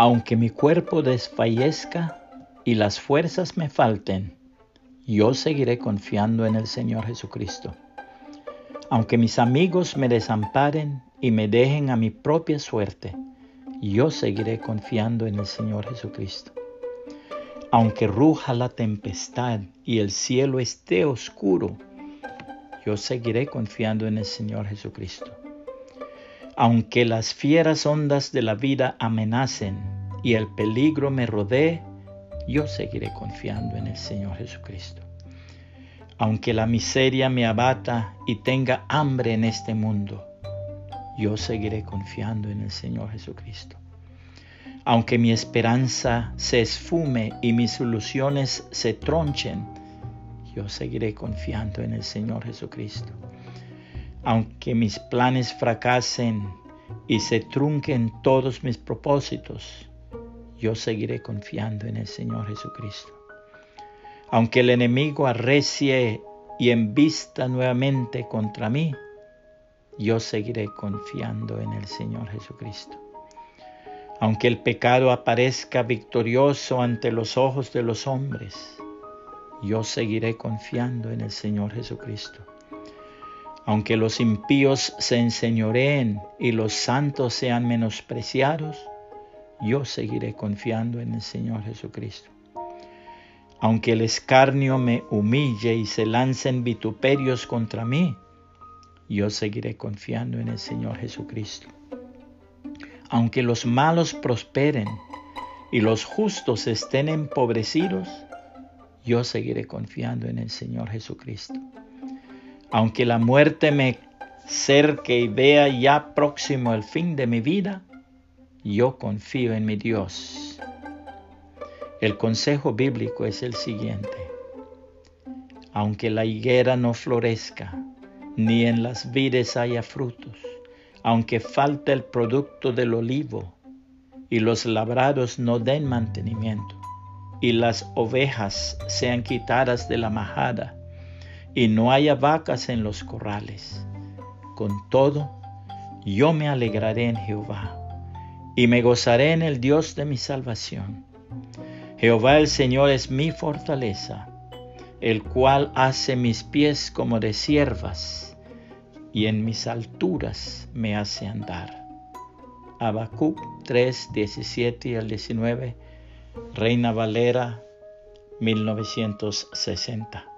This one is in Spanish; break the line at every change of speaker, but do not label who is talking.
Aunque mi cuerpo desfallezca y las fuerzas me falten, yo seguiré confiando en el Señor Jesucristo. Aunque mis amigos me desamparen y me dejen a mi propia suerte, yo seguiré confiando en el Señor Jesucristo. Aunque ruja la tempestad y el cielo esté oscuro, yo seguiré confiando en el Señor Jesucristo. Aunque las fieras ondas de la vida amenacen y el peligro me rodee, yo seguiré confiando en el Señor Jesucristo. Aunque la miseria me abata y tenga hambre en este mundo, yo seguiré confiando en el Señor Jesucristo. Aunque mi esperanza se esfume y mis ilusiones se tronchen, yo seguiré confiando en el Señor Jesucristo. Aunque mis planes fracasen y se trunquen todos mis propósitos, yo seguiré confiando en el Señor Jesucristo. Aunque el enemigo arrecie y embista nuevamente contra mí, yo seguiré confiando en el Señor Jesucristo. Aunque el pecado aparezca victorioso ante los ojos de los hombres, yo seguiré confiando en el Señor Jesucristo. Aunque los impíos se enseñoreen y los santos sean menospreciados, yo seguiré confiando en el Señor Jesucristo. Aunque el escarnio me humille y se lancen vituperios contra mí, yo seguiré confiando en el Señor Jesucristo. Aunque los malos prosperen y los justos estén empobrecidos, yo seguiré confiando en el Señor Jesucristo. Aunque la muerte me cerque y vea ya próximo el fin de mi vida, yo confío en mi Dios. El consejo bíblico es el siguiente. Aunque la higuera no florezca, ni en las vides haya frutos, aunque falte el producto del olivo y los labrados no den mantenimiento y las ovejas sean quitadas de la majada y no haya vacas en los corrales. Con todo, yo me alegraré en Jehová y me gozaré en el Dios de mi salvación. Jehová el Señor es mi fortaleza, el cual hace mis pies como de siervas y en mis alturas me hace andar. Habacuc 3, 17 al 19, Reina Valera 1960.